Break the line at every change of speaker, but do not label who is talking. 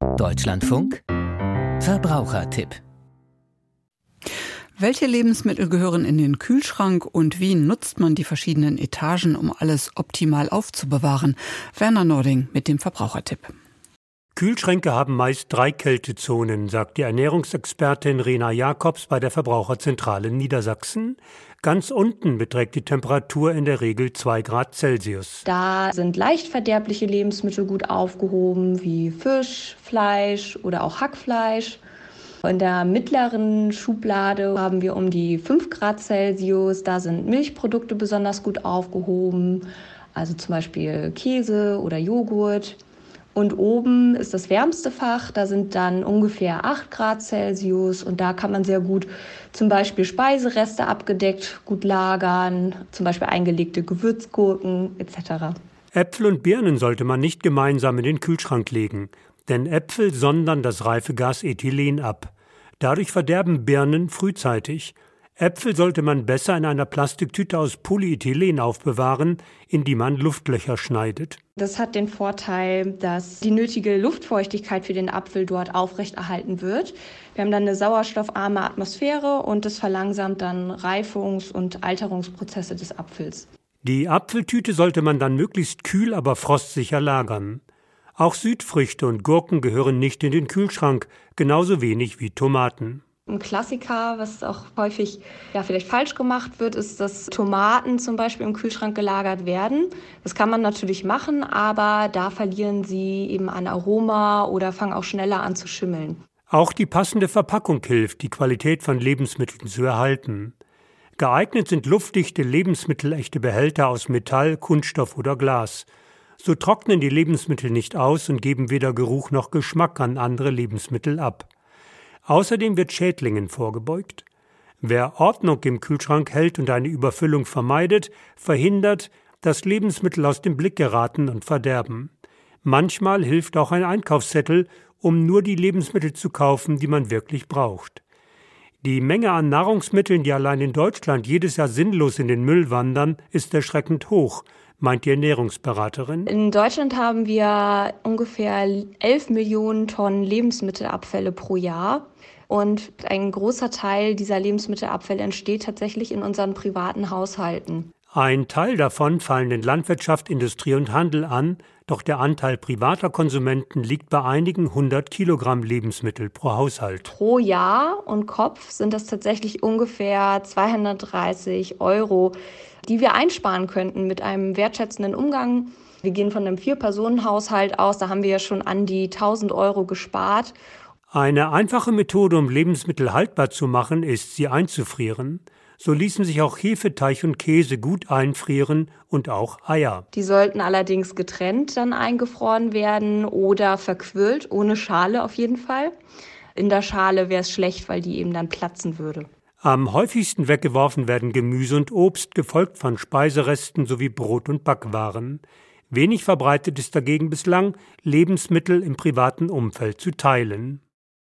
Deutschlandfunk Verbrauchertipp
welche Lebensmittel gehören in den Kühlschrank und wie nutzt man die verschiedenen Etagen, um alles optimal aufzubewahren? Werner Nording mit dem Verbrauchertipp.
Kühlschränke haben meist drei Kältezonen, sagt die Ernährungsexpertin Rena Jakobs bei der Verbraucherzentrale Niedersachsen. Ganz unten beträgt die Temperatur in der Regel zwei Grad Celsius.
Da sind leicht verderbliche Lebensmittel gut aufgehoben, wie Fisch, Fleisch oder auch Hackfleisch. In der mittleren Schublade haben wir um die 5 Grad Celsius. Da sind Milchprodukte besonders gut aufgehoben, also zum Beispiel Käse oder Joghurt. Und oben ist das wärmste Fach, da sind dann ungefähr 8 Grad Celsius und da kann man sehr gut zum Beispiel Speisereste abgedeckt gut lagern, zum Beispiel eingelegte Gewürzgurken etc.
Äpfel und Birnen sollte man nicht gemeinsam in den Kühlschrank legen, denn Äpfel sondern das Reifegas Ethylen ab. Dadurch verderben Birnen frühzeitig Äpfel sollte man besser in einer Plastiktüte aus Polyethylen aufbewahren, in die man Luftlöcher schneidet.
Das hat den Vorteil, dass die nötige Luftfeuchtigkeit für den Apfel dort aufrechterhalten wird. Wir haben dann eine sauerstoffarme Atmosphäre und das verlangsamt dann Reifungs- und Alterungsprozesse des Apfels.
Die Apfeltüte sollte man dann möglichst kühl, aber frostsicher lagern. Auch Südfrüchte und Gurken gehören nicht in den Kühlschrank, genauso wenig wie Tomaten.
Klassiker, was auch häufig ja vielleicht falsch gemacht wird, ist, dass Tomaten zum Beispiel im Kühlschrank gelagert werden. Das kann man natürlich machen, aber da verlieren sie eben an Aroma oder fangen auch schneller an zu schimmeln.
Auch die passende Verpackung hilft, die Qualität von Lebensmitteln zu erhalten. Geeignet sind luftdichte, lebensmittelechte Behälter aus Metall, Kunststoff oder Glas. So trocknen die Lebensmittel nicht aus und geben weder Geruch noch Geschmack an andere Lebensmittel ab. Außerdem wird Schädlingen vorgebeugt. Wer Ordnung im Kühlschrank hält und eine Überfüllung vermeidet, verhindert, dass Lebensmittel aus dem Blick geraten und verderben. Manchmal hilft auch ein Einkaufszettel, um nur die Lebensmittel zu kaufen, die man wirklich braucht. Die Menge an Nahrungsmitteln, die allein in Deutschland jedes Jahr sinnlos in den Müll wandern, ist erschreckend hoch, meint die Ernährungsberaterin.
In Deutschland haben wir ungefähr 11 Millionen Tonnen Lebensmittelabfälle pro Jahr. Und ein großer Teil dieser Lebensmittelabfälle entsteht tatsächlich in unseren privaten Haushalten.
Ein Teil davon fallen in Landwirtschaft, Industrie und Handel an, doch der Anteil privater Konsumenten liegt bei einigen hundert Kilogramm Lebensmittel pro Haushalt.
Pro Jahr und Kopf sind das tatsächlich ungefähr 230 Euro, die wir einsparen könnten mit einem wertschätzenden Umgang. Wir gehen von einem Vier-Personen-Haushalt aus, da haben wir ja schon an die 1000 Euro gespart.
Eine einfache Methode, um Lebensmittel haltbar zu machen, ist, sie einzufrieren. So ließen sich auch Hefeteig und Käse gut einfrieren und auch Eier.
Die sollten allerdings getrennt dann eingefroren werden oder verquirlt, ohne Schale auf jeden Fall. In der Schale wäre es schlecht, weil die eben dann platzen würde.
Am häufigsten weggeworfen werden Gemüse und Obst, gefolgt von Speiseresten sowie Brot und Backwaren. Wenig verbreitet ist dagegen bislang, Lebensmittel im privaten Umfeld zu teilen.